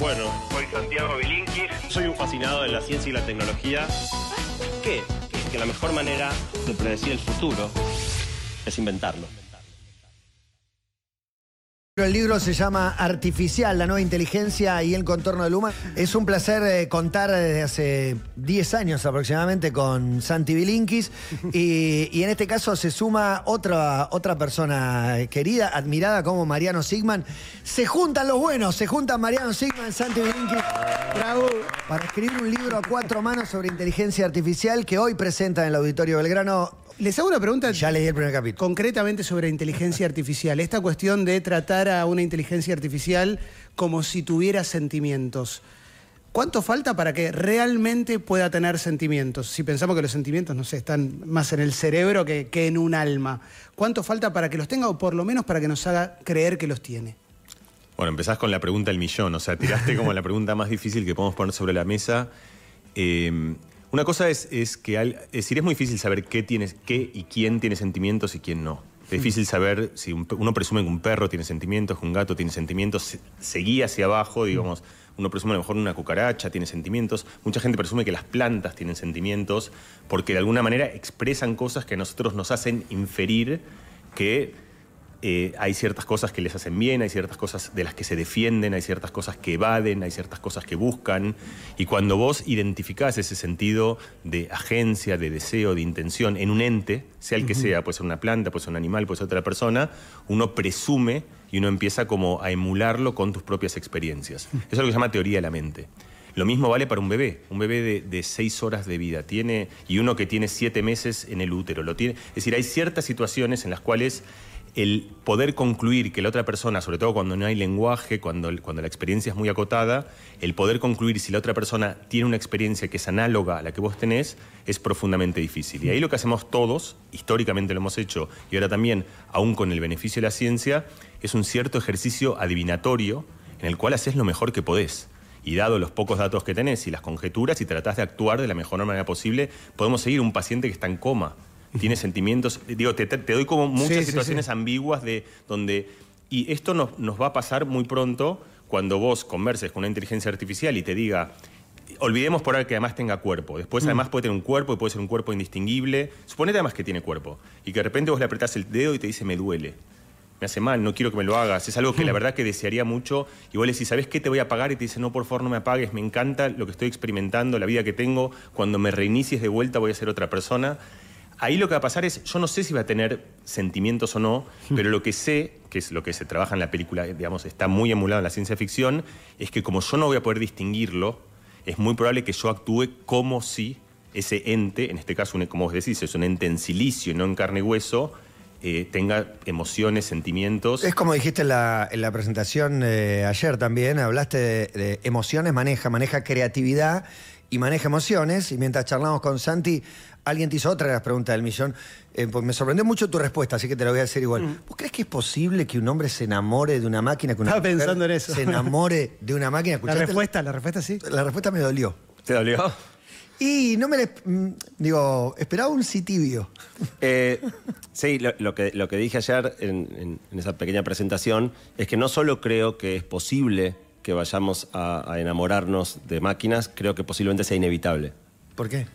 Bueno, Soy Santiago Bilinkis. soy un fascinado de la ciencia y la tecnología. ¿Qué? Que la mejor manera de predecir el futuro es inventarlo. El libro se llama Artificial, la nueva inteligencia y el contorno del humano. Es un placer eh, contar desde hace 10 años aproximadamente con Santi Bilinkis y, y en este caso se suma otra, otra persona querida, admirada como Mariano Sigman. Se juntan los buenos, se juntan Mariano Sigman, Santi Bilinkis, Bravo, para escribir un libro a cuatro manos sobre inteligencia artificial que hoy presenta en el Auditorio Belgrano. Les hago una pregunta Ya leí el primer capítulo. concretamente sobre inteligencia artificial. Esta cuestión de tratar a una inteligencia artificial como si tuviera sentimientos. ¿Cuánto falta para que realmente pueda tener sentimientos? Si pensamos que los sentimientos, no sé, están más en el cerebro que, que en un alma. ¿Cuánto falta para que los tenga o por lo menos para que nos haga creer que los tiene? Bueno, empezás con la pregunta del millón, o sea, tiraste como la pregunta más difícil que podemos poner sobre la mesa. Eh, una cosa es, es que, al- es decir, es muy difícil saber qué, tienes, qué y quién tiene sentimientos y quién no. Es difícil saber si un uno presume que un perro tiene sentimientos, que un gato tiene sentimientos, se, se guía hacia abajo, digamos, uno presume a lo mejor una cucaracha tiene sentimientos, mucha gente presume que las plantas tienen sentimientos porque de alguna manera expresan cosas que a nosotros nos hacen inferir que eh, hay ciertas cosas que les hacen bien, hay ciertas cosas de las que se defienden, hay ciertas cosas que evaden, hay ciertas cosas que buscan. Y cuando vos identificás ese sentido de agencia, de deseo, de intención en un ente, sea el que sea, puede ser una planta, puede ser un animal, puede ser otra persona, uno presume y uno empieza como a emularlo con tus propias experiencias. Eso es lo que se llama teoría de la mente. Lo mismo vale para un bebé, un bebé de, de seis horas de vida tiene, y uno que tiene siete meses en el útero. Lo tiene, es decir, hay ciertas situaciones en las cuales el poder concluir que la otra persona, sobre todo cuando no hay lenguaje, cuando, cuando la experiencia es muy acotada, el poder concluir si la otra persona tiene una experiencia que es análoga a la que vos tenés es profundamente difícil. Y ahí lo que hacemos todos, históricamente lo hemos hecho, y ahora también, aún con el beneficio de la ciencia, es un cierto ejercicio adivinatorio en el cual haces lo mejor que podés. Y dado los pocos datos que tenés y las conjeturas, y tratás de actuar de la mejor manera posible, podemos seguir un paciente que está en coma, tiene sentimientos. Digo, te, doy como muchas Sí, situaciones sí. ambiguas de donde. Y esto nos, nos va a pasar muy pronto cuando vos converses con una inteligencia artificial y te diga. Olvidemos por ahora que además tenga cuerpo. Después, además, puede tener un cuerpo y puede ser un cuerpo indistinguible. Suponete además que tiene cuerpo. Y que de repente vos le apretás el dedo y te dice, me duele me hace mal, no quiero que me lo hagas. Es algo que la verdad que desearía mucho. Y vos le decís, ¿sabés qué te voy a pagar? Y te dice, no, por favor, no me apagues, me encanta lo que estoy experimentando, la vida que tengo. Cuando me reinicies de vuelta voy a ser otra persona. Ahí lo que va a pasar es, yo no sé si va a tener sentimientos o no, pero lo que sé, que es lo que se trabaja en la película, digamos, está muy emulado en la ciencia ficción, es que como yo no voy a poder distinguirlo, es muy probable que yo actúe como si ese ente, en este caso, como vos decís, es un ente en silicio y no en carne y hueso, eh, tenga emociones, sentimientos. Es como dijiste en la, en la presentación eh, ayer también, hablaste de, de emociones, maneja, maneja creatividad y maneja emociones. Y mientras charlamos con Santi, alguien te hizo otra de las preguntas del millón. Eh, pues me sorprendió mucho tu respuesta, así que te lo voy a decir igual. ¿Vos crees que es posible que un hombre se enamore de una máquina? Que una Estaba pensando en eso. Se enamore de una máquina. La respuesta, la respuesta sí. La respuesta me dolió. ¿Te dolió? Y no me le... mm, Digo, esperaba un sí tibio. Eh, sí, lo, lo que, lo que dije ayer en, en- en esa pequeña presentación es que no solo creo que es posible que vayamos a, a enamorarnos de máquinas, creo que posiblemente sea inevitable. ¿Por qué?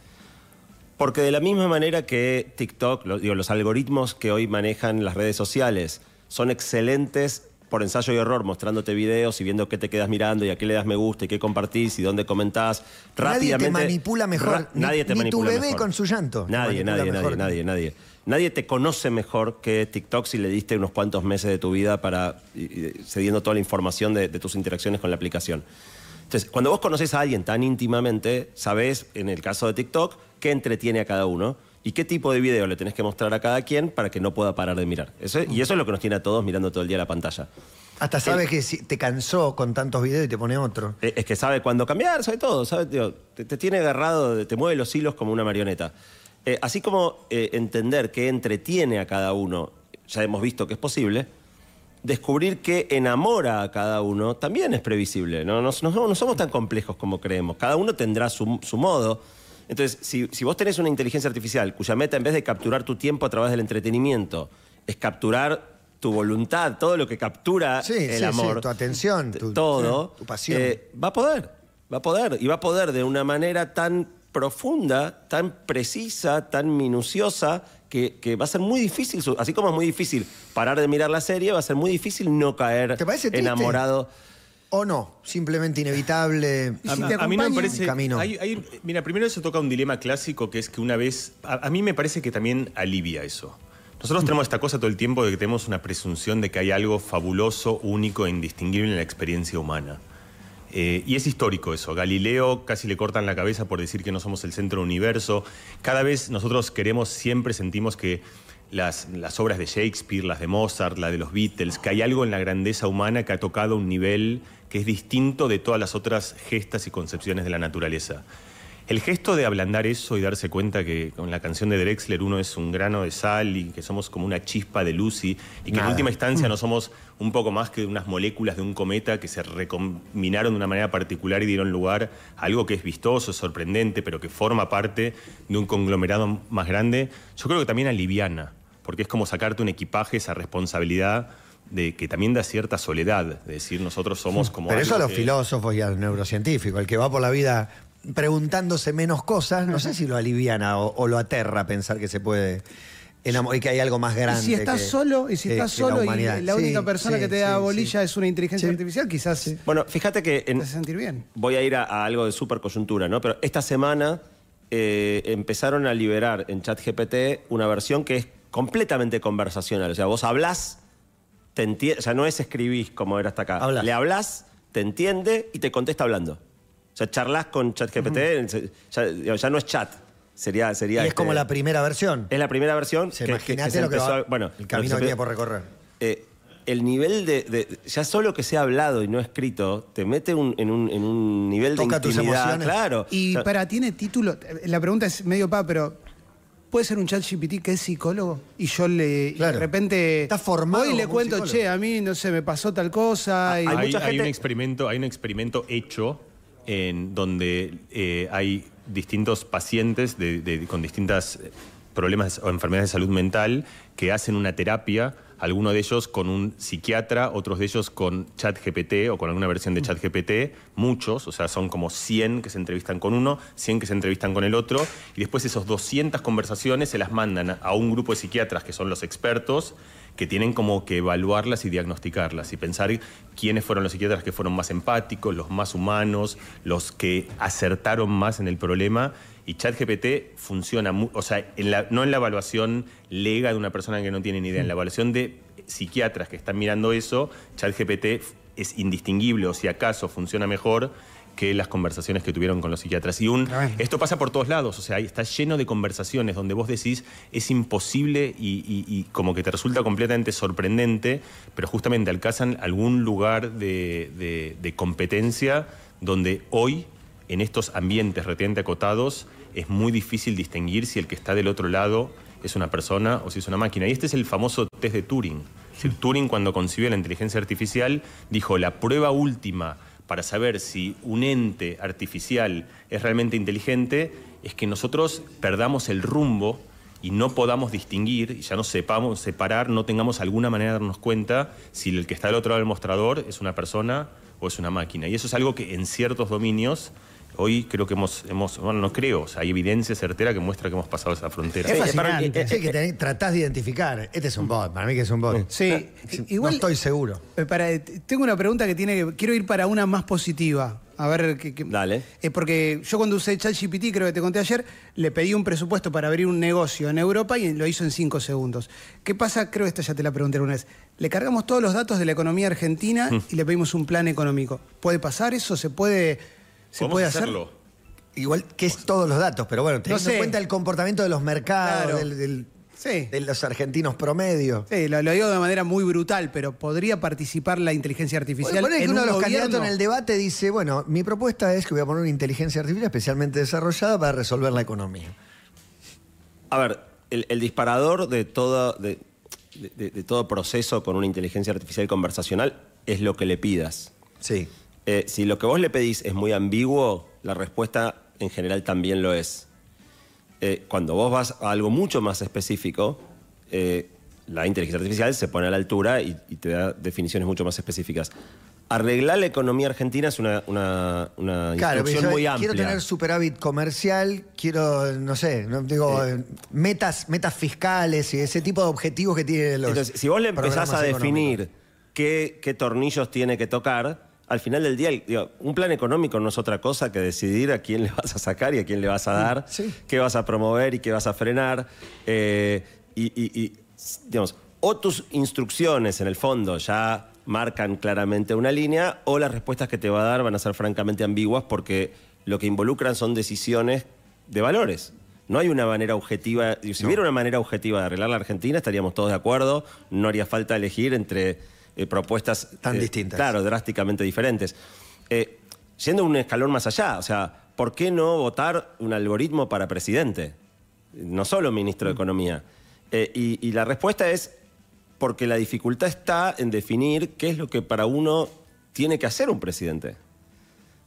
Porque de la misma manera que TikTok, lo- digo, los algoritmos que hoy manejan las redes sociales son excelentes por ensayo y error, mostrándote videos y viendo qué te quedas mirando y a qué le das me gusta y qué compartís y dónde comentás. Nadie te rápidamente- manipula mejor. Ni- nadie te ni tu bebé mejor. con su llanto Nadie, nadie, mejor. nadie, nadie, nadie. Nadie te conoce mejor que TikTok si le diste unos cuantos meses de tu vida para y- y- cediendo toda la información de, de tus interacciones con la aplicación. Entonces, cuando vos conoces a alguien tan íntimamente, sabés, en el caso de TikTok, qué entretiene a cada uno y qué tipo de video le tenés que mostrar a cada quien para que no pueda parar de mirar. Eso y eso es lo que nos tiene a todos mirando todo el día la pantalla. Hasta sabes que si te cansó con tantos videos y te pone otro. Eh, Es que sabe cuándo cambiar, sabe todo, sabe, te, te tiene agarrado, te mueve los hilos como una marioneta. Eh, así como eh, entender qué entretiene a cada uno, ya hemos visto que es posible, descubrir qué enamora a cada uno también es previsible. No, no, no- no somos tan complejos como creemos. Cada uno tendrá su, su modo. Entonces, si, si vos tenés una inteligencia artificial cuya meta, en vez de capturar tu tiempo a través del entretenimiento, es capturar tu voluntad, todo lo que captura Sí, el sí, sí, amor. tu atención, tu- todo. sí, tu pasión. eh, va a poder, va a poder. Y va a poder de una manera tan profunda, tan precisa, tan minuciosa, que, que va a ser muy difícil, así como es muy difícil parar de mirar la serie, va a ser muy difícil no caer ¿Te parece triste? ¿O no? Simplemente inevitable. ¿Y A, si te a mí no me parece. Camino. hay- hay- mira, primero eso toca un dilema clásico que es que una vez. A, a mí me parece que también alivia eso. Nosotros tenemos esta cosa todo el tiempo de que tenemos una presunción de que hay algo fabuloso, único e indistinguible en la experiencia humana. Eh, y es histórico eso. Galileo casi le cortan la cabeza por decir que no somos el centro del universo. Cada vez nosotros queremos, siempre sentimos que las, las obras de Shakespeare, las de Mozart, la de los Beatles, que hay algo en la grandeza humana que ha tocado un nivel que es distinto de todas las otras gestas y concepciones de la naturaleza. El gesto de ablandar eso y darse cuenta que con la canción de Drexler uno es un grano de sal y que somos como una chispa de luz y, y que en última instancia no somos un poco más que unas moléculas de un cometa que se recombinaron de una manera particular y dieron lugar a algo que es vistoso, sorprendente, pero que forma parte de un conglomerado más grande, yo creo que también aliviana, porque es como sacarte un equipaje, esa responsabilidad de que también da cierta soledad, de decir nosotros somos como... Pero eso a los que- filósofos y a los neurocientíficos, el que va por la vida preguntándose menos cosas, no sé si lo aliviana o, o lo aterra pensar que se puede enamorar y que hay algo más Y grande. si estás que- solo, y si que- estás que la solo y la Sí, única persona sí, que te da sí, bolilla sí. es una inteligencia Sí. artificial, quizás Bueno, fíjate que en- te hace sentir bien. voy a ir a, a algo de super coyuntura, ¿no? Pero esta semana eh, empezaron a liberar en ChatGPT una versión que es completamente conversacional. O sea, vos hablás, te enti- o sea, no es escribís como era hasta acá. Hablás. Le hablás, te entiende y te contesta hablando. O sea, charlas con ChatGPT, ya, ya no es chat. Sería, sería Y es este- como la primera versión. es la primera versión. Se que- Imagínate se lo que va, a- bueno, el camino que tiene por recorrer. eh, el nivel de, de- Ya solo que sea hablado y no escrito, te mete un- en, un, en un nivel Toca de tus intimidad. emociones. Claro. Y O sea, para, ¿tiene título? La pregunta es medio pa, pero ¿puede ser un chat GPT que es psicólogo? Y yo le, y de repente... Está formado Hoy le cuento, psicólogo. che, a mí, no sé, me pasó tal cosa. y- hay Hay, un experimento, hay un experimento hecho en donde eh, hay distintos pacientes de- de- con distintos problemas o enfermedades de salud mental que hacen una terapia, algunos de ellos con un psiquiatra, otros de ellos con ChatGPT o con alguna versión de ChatGPT, muchos, o sea, son como 100 que se entrevistan con uno, 100 que se entrevistan con el otro, y después esos 200 conversaciones se las mandan a- a un grupo de psiquiatras que son los expertos, que tienen como que evaluarlas y diagnosticarlas y pensar quiénes fueron los psiquiatras que fueron más empáticos, los más humanos, los que acertaron más en el problema. Y ChatGPT funciona, o sea, en la- no en la evaluación lega de una persona que no tiene ni idea, en la evaluación de psiquiatras que están mirando eso, ChatGPT es indistinguible o si acaso funciona mejor que las conversaciones que tuvieron con los psiquiatras. Y un, A ver. esto pasa por todos lados, o sea, está lleno de conversaciones donde vos decís es imposible y, y- y como que te resulta completamente sorprendente, pero justamente alcanzan algún lugar de, de- de competencia donde hoy, en estos ambientes retente acotados, es muy difícil distinguir si el que está del otro lado es una persona o si es una máquina. Y este es el famoso test de Turing. Turing cuando concibió la inteligencia artificial dijo la prueba última para saber si un ente artificial es realmente inteligente es que nosotros perdamos el rumbo y no podamos distinguir, y ya no sepamos separar, no tengamos alguna manera de darnos cuenta si el que está del otro lado del mostrador es una persona o es una máquina. Y eso es algo que en ciertos dominios hoy creo que hemos, hemos bueno, no creo, o sea, hay evidencia certera que muestra que hemos pasado esa frontera. Es Sí, fascinante. para- Sí, que tratás de identificar. Este es un bot, para mí que es un bot. Sí, No igual... estoy seguro. Eh, para- eh, tengo una pregunta que tiene que. Quiero ir para una más positiva. A ver qué. qué- Dale. Eh, porque yo cuando usé ChatGPT, creo que te conté ayer, le pedí un presupuesto para abrir un negocio en Europa y lo hizo en cinco segundos. ¿Qué pasa? Creo que esta ya te la pregunté alguna vez. Le cargamos todos los datos de la economía argentina Mm. y le pedimos un plan económico. ¿Puede pasar eso? ¿Se puede, se Podemos puede hacer? hacerlo. Igual que es todos los datos, pero bueno, teniendo sé. en cuenta el comportamiento de los mercados, Claro. del- del- Sí. de los argentinos promedio. Sí, lo, lo digo de manera muy brutal, pero ¿podría participar la inteligencia artificial Poner que en uno un de los gobierno? candidatos en el debate dice, bueno, mi propuesta es que voy a poner una inteligencia artificial especialmente desarrollada para resolver la economía. A ver, el, el disparador de todo, de, de- de todo proceso con una inteligencia artificial conversacional es lo que le pidas. Sí. Eh, si lo que vos le pedís es muy ambiguo, la respuesta en general también lo es. Eh, cuando vos vas a algo mucho más específico, eh, la inteligencia artificial se pone a la altura y, y te da definiciones mucho más específicas. Arreglar la economía argentina es una, una, una Claro, instrucción muy amplia. quiero tener superávit comercial, quiero, no sé, no, digo, eh, metas, metas fiscales y ese tipo de objetivos que tienen los. Entonces, si vos le empezás a definir qué, qué tornillos tiene que tocar, al final del día, digo, un plan económico no es otra cosa que decidir a quién le vas a sacar y a quién le vas a dar, Sí. qué vas a promover y qué vas a frenar. eh, y, y- y, digamos, o tus instrucciones en el fondo ya marcan claramente una línea, o las respuestas que te va a dar van a ser francamente ambiguas porque lo que involucran son decisiones de valores. No hay una manera objetiva, si hubiera una manera objetiva de arreglar la Argentina, estaríamos todos de acuerdo, no haría falta elegir entre eh, propuestas Tan eh, distintas. Claro, drásticamente diferentes. Eh, yendo un escalón más allá, o sea, ¿por qué no votar un algoritmo para presidente? No solo ministro de Mm. Economía. Eh, y, y la respuesta es porque la dificultad está en definir qué es lo que para uno tiene que hacer un presidente.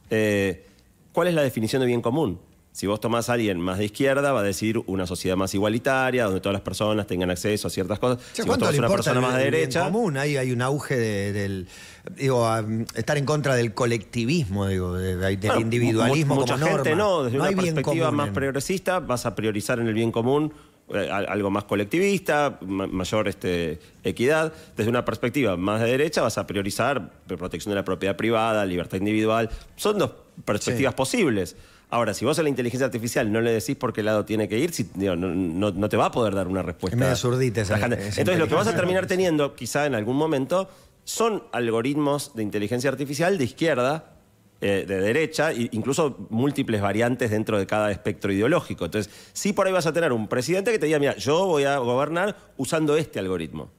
Eh, ¿Cuál es la definición de bien común? Si vos tomás a alguien más de izquierda, va a decir una sociedad más igualitaria, donde todas las personas tengan acceso a ciertas cosas. Che, si vos ¿Cuánto tomás una persona el- más de derecha, común? Ahí hay un auge de- del. Digo, a, estar en contra del colectivismo, digo, de- de- del Bueno, individualismo mu- como Mucha gente norma. no, desde No una perspectiva común más en- progresista vas a priorizar en el bien común eh, al- algo más colectivista, ma- mayor este, equidad. Desde una perspectiva más de derecha vas a priorizar protección de la propiedad privada, libertad individual. Son dos perspectivas Sí. posibles. Ahora, si vos a la inteligencia artificial no le decís por qué lado tiene que ir, si- digo, no, no- no te va a poder dar una respuesta. Es medio zurdita esa- Entonces, lo que vas a terminar teniendo, quizá en algún momento, son algoritmos de inteligencia artificial de izquierda, eh, de derecha, e incluso múltiples variantes dentro de cada espectro ideológico. Entonces, sí por ahí vas a tener un presidente que te diga, mira, yo voy a gobernar usando este algoritmo.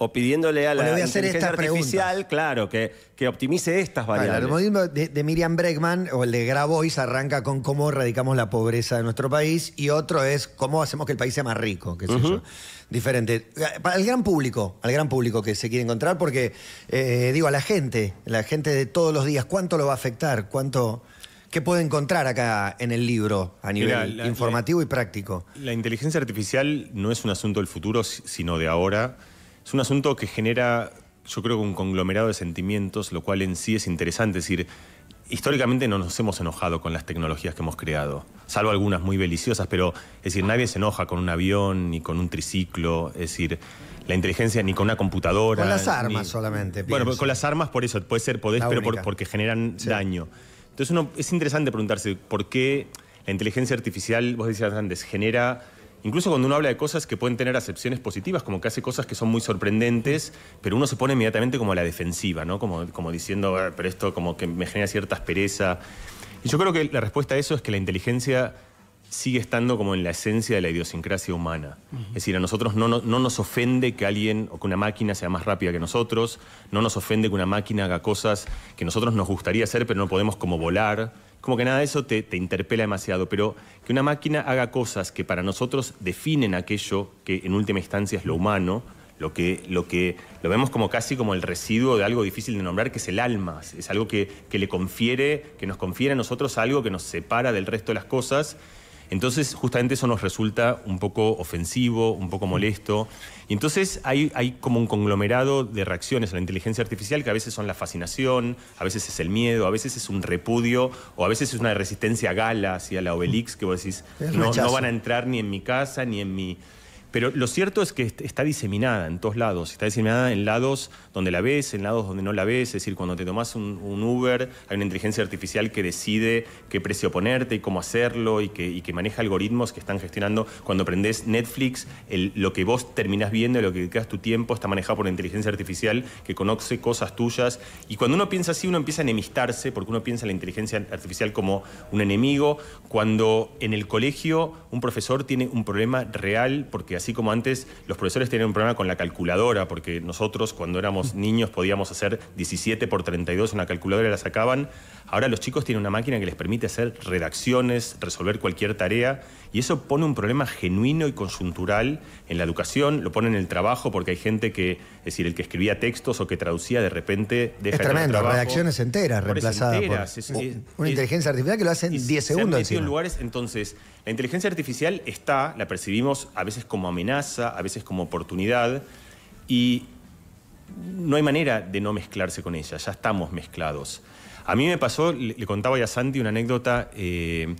O pidiéndole a le la voy a hacer inteligencia estas artificial, claro, que, que optimice estas Claro, variables. el algoritmo de, de Miriam Bregman o el de Grabois arranca con cómo erradicamos la pobreza de nuestro país y otro es cómo hacemos que el país sea más rico, qué sé yo. Diferente. Para el gran público, al gran público que se quiere encontrar, porque eh, digo, a la gente, la gente de todos los días, ¿cuánto lo va a afectar? ¿Cuánto, ¿Qué puede encontrar acá en el libro a nivel Mira, la- informativo y práctico? La inteligencia artificial no es un asunto del futuro, si- sino de ahora. Es un asunto que genera, yo creo, un conglomerado de sentimientos, lo cual en sí es interesante. Es decir, históricamente no nos hemos enojado con las tecnologías que hemos creado, salvo algunas muy beliciosas, pero es decir, nadie se enoja con un avión ni con un triciclo, es decir, la inteligencia ni con una computadora. Con las ni- armas solamente, Bueno, pienso. con las armas por eso, puede ser podés, pero por- porque generan Sí. daño. Entonces uno, es interesante preguntarse por qué la inteligencia artificial, vos decías antes, genera, incluso cuando uno habla de cosas que pueden tener acepciones positivas, como que hace cosas que son muy sorprendentes, pero uno se pone inmediatamente como a la defensiva, ¿no? Como, como diciendo, "Ah, pero esto como que me genera cierta aspereza. Y yo creo que la respuesta a eso es que la inteligencia sigue estando como en la esencia de la idiosincrasia humana. Es decir, a nosotros no, no- no nos ofende que alguien o que una máquina sea más rápida que nosotros, no nos ofende que una máquina haga cosas que nosotros nos gustaría hacer, pero no podemos como volar. Como que nada de eso te, te interpela demasiado, pero que una máquina haga cosas que para nosotros definen aquello que en última instancia es lo humano, lo que, lo que lo vemos como casi como el residuo de algo difícil de nombrar, que es el alma. Es algo que, que le confiere, que nos confiere a nosotros algo que nos separa del resto de las cosas. Entonces, justamente eso nos resulta un poco ofensivo, un poco molesto. Y entonces hay, hay como un conglomerado de reacciones a la inteligencia artificial que a veces son la fascinación, a veces es el miedo, a veces es un repudio, o a veces es una resistencia gala hacia la Obelix, que vos decís, no, no van a entrar ni en mi casa, ni en mi... Pero lo cierto es que est- está diseminada en todos lados. Está diseminada en lados donde la ves, en lados donde no la ves. Es decir, cuando te tomas un, Uber, hay una inteligencia artificial que decide qué precio ponerte y cómo hacerlo y que, maneja algoritmos que están gestionando. Cuando aprendes Netflix, lo que vos terminás viendo, lo que dedicas tu tiempo, está manejado por una inteligencia artificial que conoce cosas tuyas. Y cuando uno piensa así, uno empieza a enemistarse porque uno piensa en la inteligencia artificial como un enemigo. Cuando en el colegio un profesor tiene un problema real, porque como antes los profesores tenían un problema con la calculadora, porque nosotros cuando éramos niños podíamos hacer 17 por 32 en la calculadora la sacaban, ahora los chicos tienen una máquina que les permite hacer redacciones, resolver cualquier tarea, y eso pone un problema genuino y conjuntural en la educación, lo pone en el trabajo, porque hay gente que, es decir, el que escribía textos o que traducía de repente deja Es tremendo, trabajo. redacciones enteras reemplazadas por es- es- una inteligencia artificial que lo hace en y 10 se han segundos en lugares, entonces, la inteligencia artificial está, la percibimos a veces como amenaza, a veces como oportunidad. Y no hay manera de no mezclarse con ella, ya estamos mezclados. A mí me pasó, le, contaba ya a Santi una anécdota eh,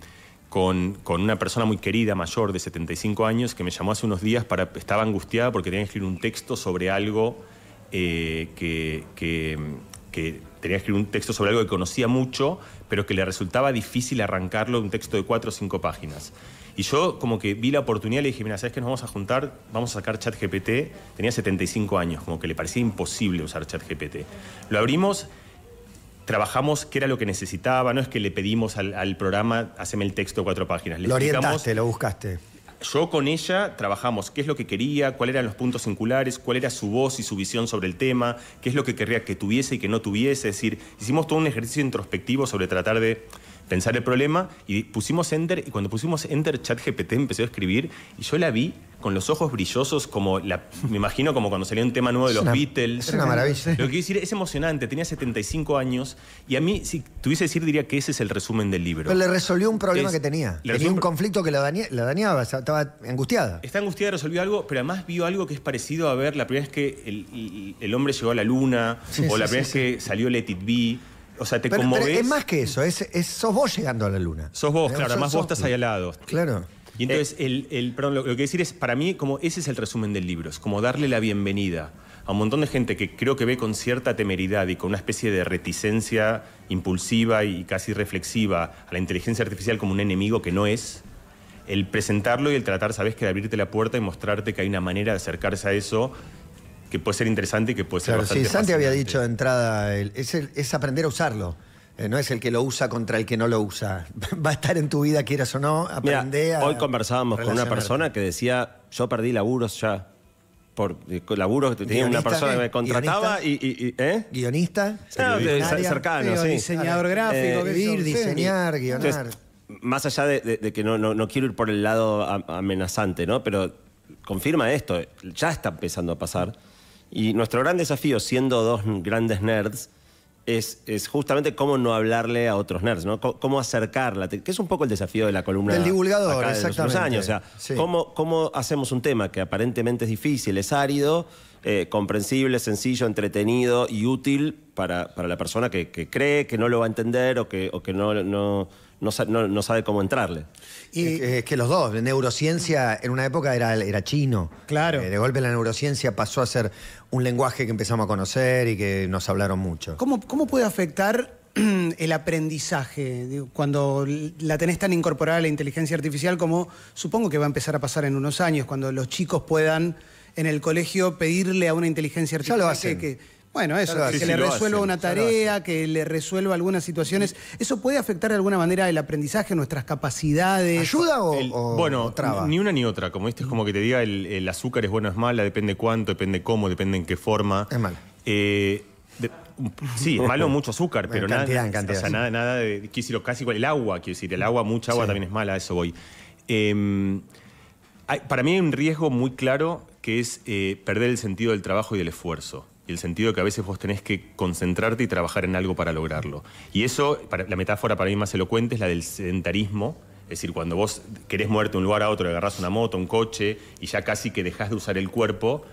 con, con una persona muy querida, mayor, de 75 años, que me llamó hace unos días para, estaba angustiada porque tenía que escribir un texto sobre algo eh, que, tenía que escribir un texto sobre algo que conocía mucho, pero que le resultaba difícil arrancarlo, un texto de cuatro o cinco páginas. Y yo como que vi la oportunidad y le dije, mira, ¿sabes qué? Nos vamos a juntar, vamos a sacar ChatGPT. Tenía 75 años, como que le parecía imposible usar ChatGPT. Lo abrimos, trabajamos qué era lo que necesitaba, no es que le pedimos al, al programa, haceme el texto de cuatro páginas. Le Lo orientaste, lo buscaste. yo con ella trabajamos qué es lo que quería, cuáles eran los puntos singulares, cuál era su voz y su visión sobre el tema, qué es lo que querría que tuviese y que no tuviese. Es decir, hicimos todo un ejercicio introspectivo sobre tratar de pensar el problema y pusimos Enter y cuando pusimos Enter ChatGPT empezó a escribir y yo la vi con los ojos brillosos como la, me imagino como cuando salió un tema nuevo de Es los una- Beatles. es una maravilla. Lo que quiero decir es emocionante, tenía 75 años y a mí si tuviese que decir diría que ese es el resumen del libro. Pero le resolvió un problema Es- que tenía. Tenía un conflicto que la, dañe- la dañaba, estaba angustiada. Está angustiada, resolvió algo, pero además vio algo que es parecido a ver la primera vez que el, hombre llegó a la luna, Sí, o sí, la primera sí. vez que salió Let It Be. O sea, te Pero, es más que eso, es, es- sos vos llegando a la luna. Sos vos, claro, además vos estás ahí al lado. Claro. Y entonces, el, el- perdón, lo, lo que quiero decir es, para mí, como ese es el resumen del libro, es como darle la bienvenida a un montón de gente que creo que ve con cierta temeridad y con una especie de reticencia impulsiva y casi reflexiva a la inteligencia artificial como un enemigo que no es, el presentarlo y el tratar, sabes, que de abrirte la puerta y mostrarte que hay una manera de acercarse a eso que puede ser interesante y que puede ser Claro, sí, bastante Santi había dicho de entrada, el- es, el- es aprender a usarlo. Eh, no es el que lo usa contra el que no lo usa. Va a estar en tu vida, quieras o no, Mira, aprende a hoy conversábamos con una persona que decía, yo perdí laburos ya. Por eh, laburos que tenía una persona que me contrataba y, y- y- ¿eh? Guionista, No, cercano, sí. diseñador gráfico, Eh, escribir, yo, sí. diseñar, guionar. Entonces, más allá de, de- de que no, no- no quiero ir por el lado am- amenazante, ¿no? Pero confirma esto, ya está empezando a pasar. Y nuestro gran desafío, siendo dos grandes nerds, es, es justamente cómo no hablarle a otros nerds, ¿no? Cómo, cómo acercarla, que es un poco el desafío de la columna Del divulgador, acá de los años. O sea, Sí. cómo, cómo hacemos un tema que aparentemente es difícil, es árido, eh, comprensible, sencillo, entretenido y útil para, para la persona que, que cree que no lo va a entender o que, o que no, no- no sabe cómo entrarle. Y- Es que- los dos, neurociencia en una época era, era chino. Claro. Eh, de golpe la neurociencia pasó a ser un lenguaje que empezamos a conocer y que nos hablaron mucho. ¿Cómo, cómo puede afectar el aprendizaje cuando la tenés tan incorporada a la inteligencia artificial como supongo que va a empezar a pasar en unos años, cuando los chicos puedan en el colegio pedirle a una inteligencia Ya artificial lo que- hacen. que, bueno, eso, que le Sí, resuelva hacen, una tarea, que le resuelva algunas situaciones. ¿Eso puede afectar de alguna manera el aprendizaje, nuestras capacidades? ¿Ayuda o, El- o- bueno, o traba? ni una ni otra. Como este es como que te diga el, el azúcar es bueno o es mala, depende cuánto, depende cómo, depende en qué forma. Es malo. Eh, de- sí, es malo mucho azúcar, En pero cantidad, nada, en cantidad, o sea, sí. nada, nada de, quiero decir, casi igual el agua, quiero decir, el agua, mucha agua Sí. también es mala, a eso voy. Eh, hay- para mí hay un riesgo muy claro que es eh, perder el sentido del trabajo y del esfuerzo. Y el sentido de que a veces vos tenés que concentrarte y trabajar en algo para lograrlo. Y eso, la metáfora para mí más elocuente es la del sedentarismo. Es decir, cuando vos querés moverte de un lugar a otro, agarrás una moto, un coche, y ya casi que dejás de usar el cuerpo,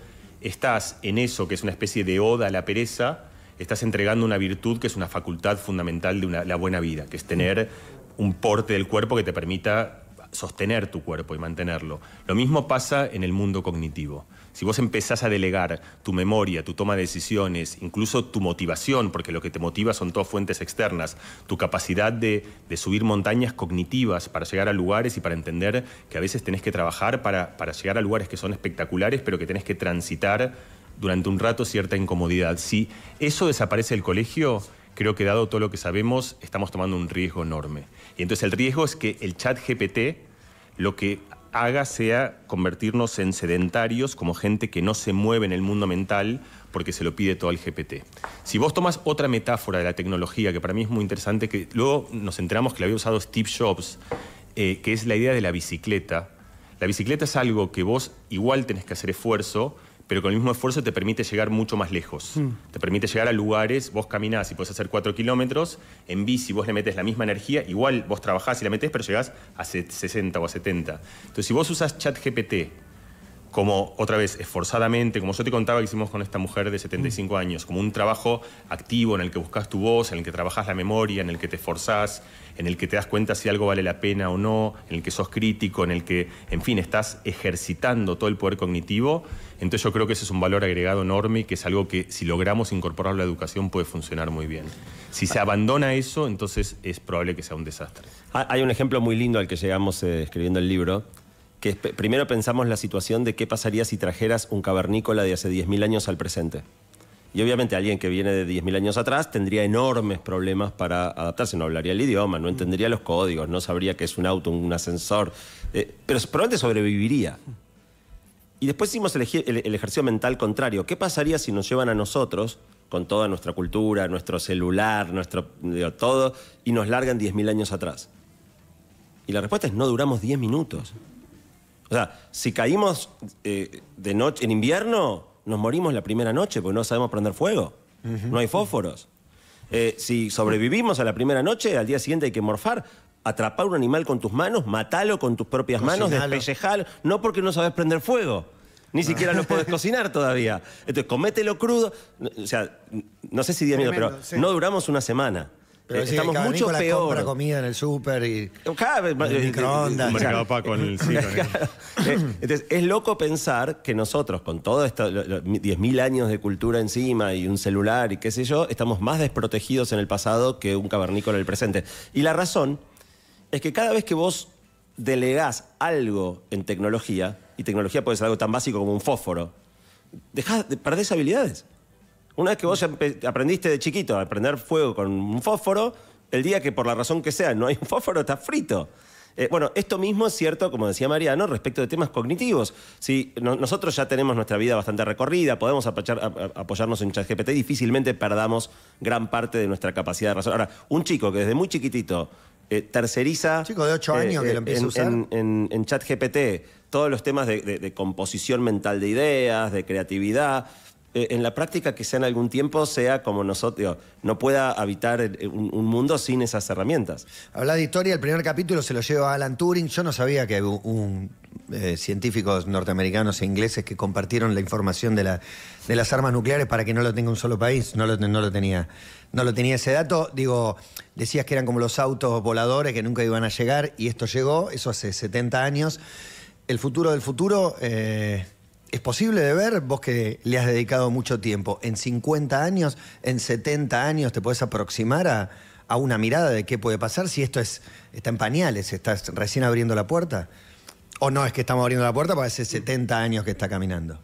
estás en eso que es una especie de oda a la pereza, estás entregando una virtud que es una facultad fundamental de una- la buena vida, que es tener un porte del cuerpo que te permita sostener tu cuerpo y mantenerlo. Lo mismo pasa en el mundo cognitivo. Si vos empezás a delegar tu memoria, tu toma de decisiones, incluso tu motivación, porque lo que te motiva son todas fuentes externas, tu capacidad de, de subir montañas cognitivas para llegar a lugares y para entender que a veces tenés que trabajar para, para llegar a lugares que son espectaculares, pero que tenés que transitar durante un rato cierta incomodidad. Si eso desaparece del colegio, creo que dado todo lo que sabemos, estamos tomando un riesgo enorme. Y entonces el riesgo es que el chat GPT lo que haga sea convertirnos en sedentarios como gente que no se mueve en el mundo mental porque se lo pide todo el GPT. Si vos tomas otra metáfora de la tecnología que para mí es muy interesante, que luego nos enteramos que la había usado Steve Jobs, eh, que es la idea de la bicicleta. La bicicleta es algo que vos igual tenés que hacer esfuerzo, pero con el mismo esfuerzo te permite llegar mucho más lejos. Te permite llegar a lugares, vos caminás y puedes hacer 4 kilómetros, en bici vos le metes la misma energía, igual vos trabajás y la metés, pero llegás a se- 60 o a 70. Entonces, si vos usas ChatGPT como otra vez esforzadamente, como yo te contaba que hicimos con esta mujer de 75 años, como un trabajo activo en el que buscas tu voz, en el que trabajas la memoria, en el que te esforzás, en el que te das cuenta si algo vale la pena o no, en el que sos crítico, en el que, en fin, estás ejercitando todo el poder cognitivo. Entonces yo creo que ese es un valor agregado enorme y que es algo que si logramos incorporarlo a la educación puede funcionar muy bien. Si se abandona eso, entonces es probable que sea un desastre. Hay un ejemplo muy lindo al que llegamos eh, escribiendo el libro, que primero pensamos la situación de qué pasaría si trajeras un cavernícola de hace 10.000 años al presente. Y obviamente alguien que viene de 10.000 años atrás tendría enormes problemas para adaptarse, no hablaría el idioma, no entendería los códigos, no sabría qué es un auto, un ascensor, eh, pero probablemente sobreviviría. Y después hicimos el, eje- el- el ejercicio mental contrario. ¿Qué pasaría si nos llevan a nosotros, con toda nuestra cultura, nuestro celular, nuestro digo, todo, y nos largan 10.000 años atrás? Y la respuesta es no duramos 10 minutos. O sea, si caímos eh, de noche en invierno, nos morimos la primera noche porque no sabemos prender fuego. No hay fósforos. Eh, si sobrevivimos a la primera noche, al día siguiente hay que morfar. Atrapar un animal con tus manos, matalo con tus propias manos, despellejalo. No porque no sabes prender fuego. Ni siquiera lo podés cocinar todavía. Entonces, comételo crudo. O sea, no sé si 10 minutos, pero sí. no duramos una semana. Pero Eh, estamos mucho peor. compra comida en el súper y... Cada vez más- En el microondas. Mercado en el eh, Entonces, es loco pensar que nosotros, con todo esto, lo- lo- 10.000 años de cultura encima y un celular y qué sé yo, estamos más desprotegidos en el pasado que un cavernícola en el presente. Y la razón es que cada vez que vos delegás algo en tecnología, y tecnología puede ser algo tan básico como un fósforo, dejás de perdés habilidades. Una vez que vos aprendiste de chiquito a prender fuego con un fósforo, el día que por la razón que sea no hay un fósforo, está frito. Eh, bueno, esto mismo es cierto, como decía Mariano, respecto de temas cognitivos. Si no- nosotros ya tenemos nuestra vida bastante recorrida, podemos apachar- a- a- apoyarnos en ChatGPT, difícilmente perdamos gran parte de nuestra capacidad de razón. Ahora, un chico que desde muy chiquitito eh, terceriza... Chico de ocho años que lo empieza a usar. en- en, en ChatGPT todos los temas de, de- de composición mental de ideas, de creatividad, eh, en la práctica que sea en algún tiempo sea como nosotros, no pueda habitar el- un, un mundo sin esas herramientas. Habla de historia, el primer capítulo se lo lleva Alan Turing. Yo no sabía que un, eh, científicos norteamericanos e ingleses que compartieron la información de, la- de las armas nucleares para que no lo tenga un solo país. No lo, tenía. No lo tenía ese dato. Digo, decías que eran como los autos voladores que nunca iban a llegar y esto llegó, eso hace 70 años. El futuro del futuro eh, es posible de ver, vos que le has dedicado mucho tiempo. En 50 años, en 70 años, te podés aproximar a, a una mirada de qué puede pasar si esto es, está en pañales, estás recién abriendo la puerta. O no es que estamos abriendo la puerta porque hace 70 años que está caminando.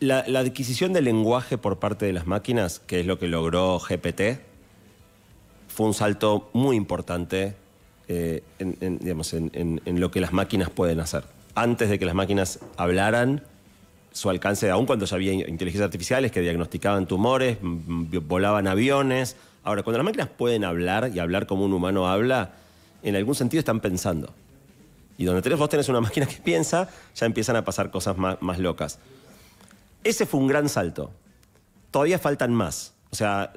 La, adquisición del lenguaje por parte de las máquinas, que es lo que logró GPT, fue un salto muy importante eh, digamos, en lo que las máquinas pueden hacer. Antes de que las máquinas hablaran, su alcance, aun cuando ya había inteligencias artificiales que diagnosticaban tumores, volaban aviones. Ahora, cuando las máquinas pueden hablar y hablar como un humano habla, en algún sentido están pensando. Y donde tenés, vos tenés una máquina que piensa, ya empiezan a pasar cosas más, más locas. Ese fue un gran salto. Todavía faltan más. O sea,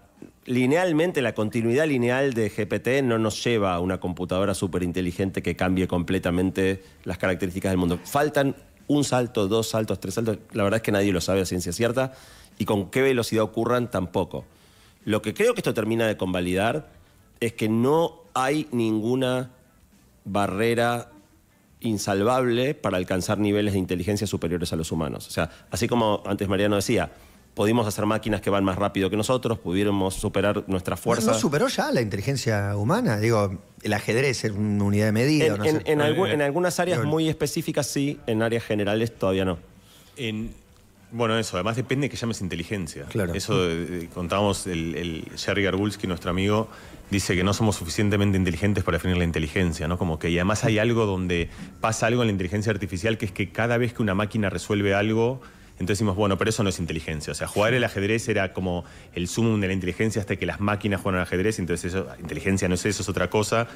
linealmente, la continuidad lineal de GPT no nos lleva a una computadora súper inteligente que cambie completamente las características del mundo. Faltan un salto, dos saltos, tres saltos. La verdad es que nadie lo sabe a ciencia cierta. Y con qué velocidad ocurran tampoco. Lo que creo que esto termina de convalidar es que no hay ninguna barrera insalvable para alcanzar niveles de inteligencia superiores a los humanos. O sea, así como antes Mariano decía, pudimos hacer máquinas que van más rápido que nosotros, pudiéramos superar nuestra fuerza. ¿No, no superó ya la inteligencia humana? Digo, el ajedrez es una unidad de medida. en, no en- sé. en algu- en algunas áreas muy específicas sí, en áreas generales todavía no. En- bueno, eso, además depende de que llames inteligencia. Claro. Eso eh, contábamos, el, el Jerry Garbulski, nuestro amigo, dice que no somos suficientemente inteligentes para definir la inteligencia, ¿no? Como que y además hay algo donde pasa algo en la inteligencia artificial que es que cada vez que una máquina resuelve algo, entonces decimos, bueno, pero eso no es inteligencia. O sea, jugar el ajedrez era como el sumum de la inteligencia hasta que las máquinas juegan al ajedrez, entonces eso, inteligencia no es eso, es otra cosa.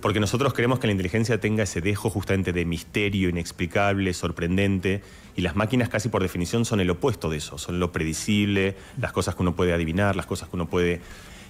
Porque nosotros queremos que la inteligencia tenga ese dejo justamente de misterio inexplicable, sorprendente, y las máquinas casi por definición son el opuesto de eso, son lo predecible, las cosas que uno puede adivinar, las cosas que uno puede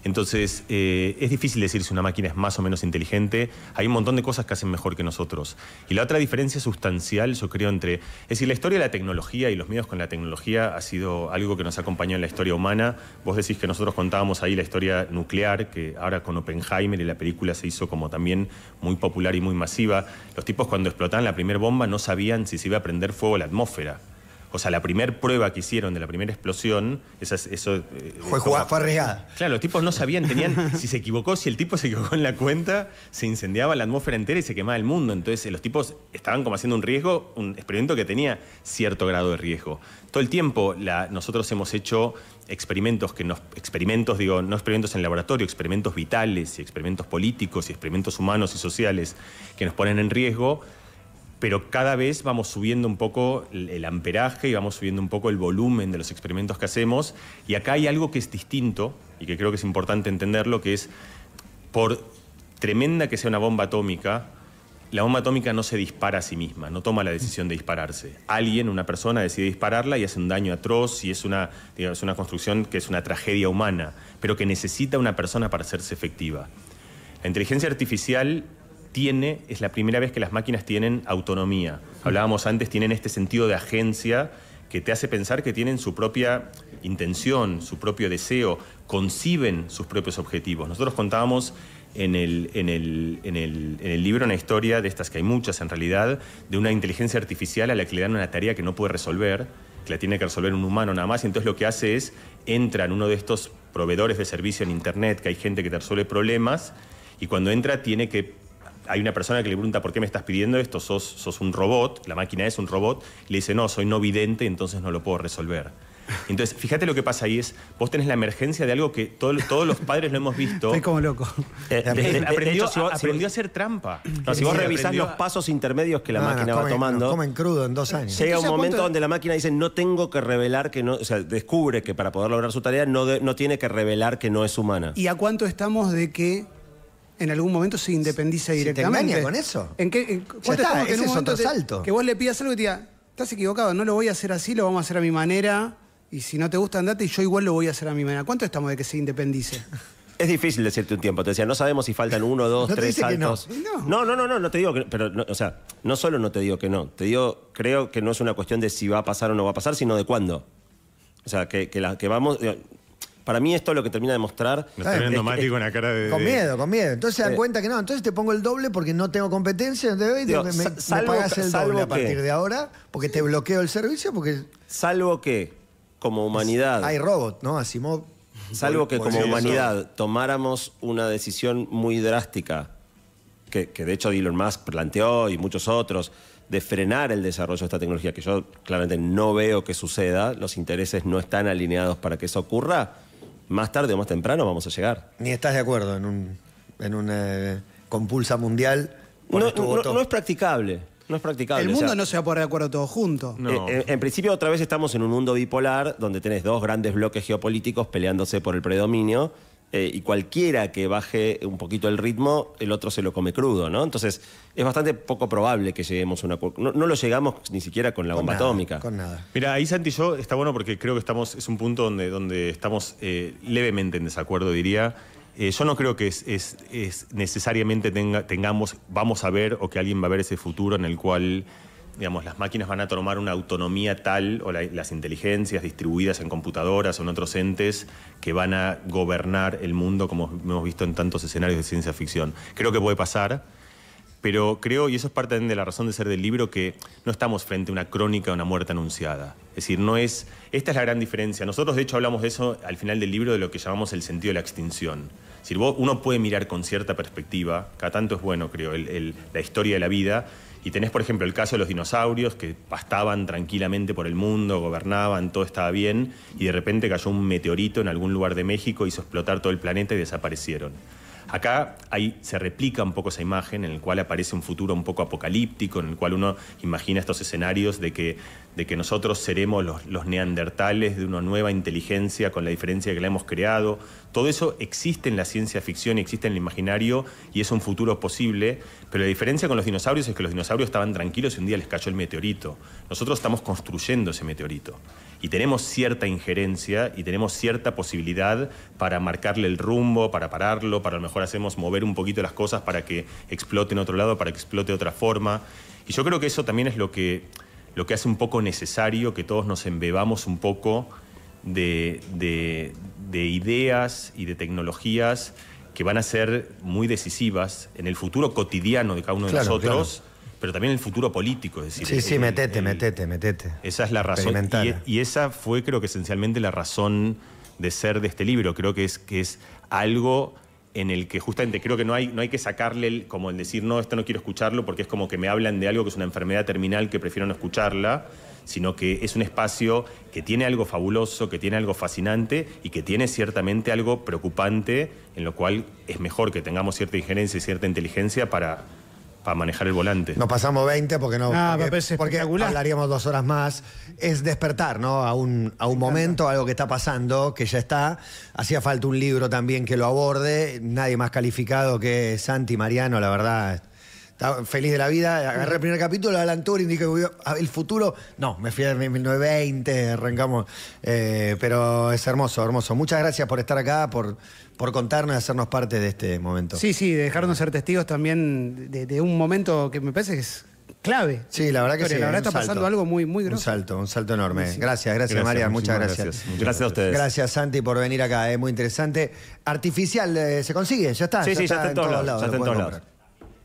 Entonces, eh, es difícil decir si una máquina es más o menos inteligente. Hay un montón de cosas que hacen mejor que nosotros. Y la otra diferencia sustancial, yo creo, entre... Es decir, la historia de la tecnología y los medios con la tecnología ha sido algo que nos acompañó en la historia humana. Vos decís que nosotros contábamos ahí la historia nuclear, que ahora con Oppenheimer y la película se hizo como también muy popular y muy masiva. Los tipos cuando explotaban la primera bomba no sabían si se iba a prender fuego la atmósfera. O sea, la primera prueba que hicieron de la primera explosión, esa, eso... eh, Fue, jugada, fue arriesgada. Claro, los tipos no sabían, tenían, si se equivocó, si el tipo se equivocó en la cuenta, se incendiaba la atmósfera entera y se quemaba el mundo. Entonces los tipos estaban como haciendo un riesgo, un experimento que tenía cierto grado de riesgo. Todo el tiempo la- nosotros hemos hecho experimentos que nos, experimentos, digo, no experimentos en laboratorio, experimentos vitales y experimentos políticos y experimentos humanos y sociales que nos ponen en riesgo pero cada vez vamos subiendo un poco el, amperaje y vamos subiendo un poco el volumen de los experimentos que hacemos. Y acá hay algo que es distinto y que creo que es importante entenderlo, que es, por tremenda que sea una bomba atómica, la bomba atómica no se dispara a sí misma, no toma la decisión de dispararse. Alguien, una persona, decide dispararla y hace un daño atroz y es una, una construcción que es una tragedia humana, pero que necesita una persona para hacerse efectiva. La inteligencia artificial tiene, es la primera vez que las máquinas tienen autonomía. Hablábamos antes, tienen este sentido de agencia que te hace pensar que tienen su propia intención, su propio deseo, conciben sus propios objetivos. Nosotros contábamos en el, en el- en el- en el libro una historia de estas que hay muchas en realidad, de una inteligencia artificial a la que le dan una tarea que no puede resolver, que la tiene que resolver un humano nada más, y entonces lo que hace es, entra en uno de estos proveedores de servicio en Internet, que hay gente que te resuelve problemas, y cuando entra tiene que hay una persona que le pregunta por qué me estás pidiendo esto, sos, sos un robot, la máquina es un robot, y le dice, no, soy no vidente, entonces no lo puedo resolver. Entonces, fíjate lo que pasa ahí es, vos tenés la emergencia de algo que todo- todos los padres lo hemos visto. Estoy como loco. Eh, de- de- de- de aprendió, hecho, si vos- si aprendió a hacer trampa. no, si vos revisás aprendió los pasos intermedios que la No, máquina va comen- tomando, comen crudo en dos años. llega un Entonces, ¿a momento donde la máquina dice no tengo que revelar que no, o sea, descubre que para poder lograr su tarea no, de- no tiene que revelar que no es humana. ¿Y a cuánto estamos de que en algún momento se independice Si te directamente? engaña con eso. ¿En qué, en- Ya cuánto está, que en ese un es momento otro te- salto. que vos le pidas algo y te diga, estás equivocado, no lo voy a hacer así, lo vamos a hacer a mi manera, y si no te gusta, andate y yo igual lo voy a hacer a mi manera. ¿Cuánto estamos de que se independice? Es difícil decirte un tiempo. Te decía, no sabemos si faltan uno, dos, No tres saltos. No. No, no, no, no, no te digo que. Pero, no, o sea, no solo no te digo que no. Te digo, creo que no es una cuestión de si va a pasar o no va a pasar, sino de cuándo. O sea, que, que, la, que vamos. Para mí, esto lo que termina de mostrar. Me está viendo es- Mati es- con una cara de. Con miedo, con miedo. Entonces se dan Eh. cuenta que no. Entonces te pongo el doble porque no tengo competencia. te doy, Digo, me, sa- me salvo pagas el doble a partir de ahora porque te bloqueo el servicio porque Salvo que, como humanidad. hay robot, ¿no? Asimov. Salvo que como humanidad tomáramos una decisión muy drástica, que, que de hecho Elon Musk planteó y muchos otros, de frenar el desarrollo de esta tecnología, que yo claramente no veo que suceda, los intereses no están alineados para que eso ocurra, más tarde o más temprano vamos a llegar. Ni estás de acuerdo en un en una compulsa mundial. No, es practicable. No es practicable. El o mundo sea, no se va a poner de acuerdo todos juntos. No. Eh, eh, en principio, otra vez estamos en un mundo bipolar donde tenés dos grandes bloques geopolíticos peleándose por el predominio eh, y cualquiera que baje un poquito el ritmo, el otro se lo come crudo, ¿no? Entonces, es bastante poco probable que lleguemos a una... cu- No, no lo llegamos ni siquiera con la Con bomba nada, atómica. Con nada. Mira, ahí Santi y yo está bueno porque creo que estamos, es un punto donde, donde estamos eh, levemente en desacuerdo, diría. Eh, yo no creo que es, es- es necesariamente tenga- tengamos, vamos a ver o que alguien va a ver ese futuro en el cual, digamos, las máquinas van a tomar una autonomía tal, o la- las inteligencias distribuidas en computadoras o en otros entes que van a gobernar el mundo como hemos visto en tantos escenarios de ciencia ficción. Creo que puede pasar. Pero creo, y eso es parte de la razón de ser del libro, que no estamos frente a una crónica de una muerte anunciada. Es decir, no es. Esta es la gran diferencia. Nosotros, de hecho, hablamos de eso al final del libro, de lo que llamamos el sentido de la extinción. Es decir, uno puede mirar con cierta perspectiva, cada tanto es bueno, creo, la historia de la vida. Y tenés, por ejemplo, el caso de los dinosaurios que pastaban tranquilamente por el mundo, gobernaban, todo estaba bien, y de repente cayó un meteorito en algún lugar de México, hizo explotar todo el planeta y desaparecieron. Acá se replica un poco esa imagen en el cual aparece un futuro un poco apocalíptico, en el cual uno imagina estos escenarios de que, nosotros seremos los, los neandertales de una nueva inteligencia con la diferencia que la hemos creado. Todo eso existe en la ciencia ficción, existe en el imaginario y es un futuro posible, pero la diferencia con los dinosaurios es que los dinosaurios estaban tranquilos y un día les cayó el meteorito. Nosotros estamos construyendo ese meteorito. Y tenemos cierta injerencia y tenemos cierta posibilidad para marcarle el rumbo, para pararlo, para a lo mejor hacemos mover un poquito las cosas para que explote en otro lado, para que explote de otra forma. Y yo creo que eso también es lo que, lo que hace un poco necesario que todos nos embebamos un poco de, de- de ideas y de tecnologías que van a ser muy decisivas en el futuro cotidiano de cada uno de Claro, nosotros, pero también el futuro político. Es decir, Sí, sí, el- metete, el- metete, metete. esa es la razón. Y esa fue, creo que esencialmente, la razón de ser de este libro. Creo que es, que es algo en el que justamente creo que no hay, no hay que sacarle el- como el decir, no, esto no quiero escucharlo porque es como que me hablan de algo que es una enfermedad terminal que prefiero no escucharla, sino que es un espacio que tiene algo fabuloso, que tiene algo fascinante y que tiene ciertamente algo preocupante, en lo cual es mejor que tengamos cierta injerencia y cierta inteligencia para, para manejar el volante. Nos pasamos 20 porque no. Ah, porque, porque hablaríamos dos horas más. Es despertar, ¿no? A un, a un momento, algo que está pasando, que ya está. Hacía falta un libro también que lo aborde. Nadie más calificado que Santi Mariano, la verdad. Estaba feliz de la vida. Agarré el primer capítulo de Alan Turing, dije, "Uy, a- el futuro. No, me fui a 1920, arrancamos. Eh, pero es hermoso, hermoso. Muchas gracias por estar acá, por, por contarnos y hacernos parte de este momento. Sí, sí, dejarnos ser testigos también de, de un momento que me parece que es clave. Sí, la verdad que sí. La verdad un está pasando algo muy, muy Un grosso. salto, un salto enorme. Gracias, gracias, María, muchas gracias. Muchas Gracias a ustedes. Gracias, Santi, por venir acá, es muy interesante. Artificial, eh, ¿se consigue? Ya está. Sí, sí, ya está en todos lados, ya está en lo pueden todos comprar. lados.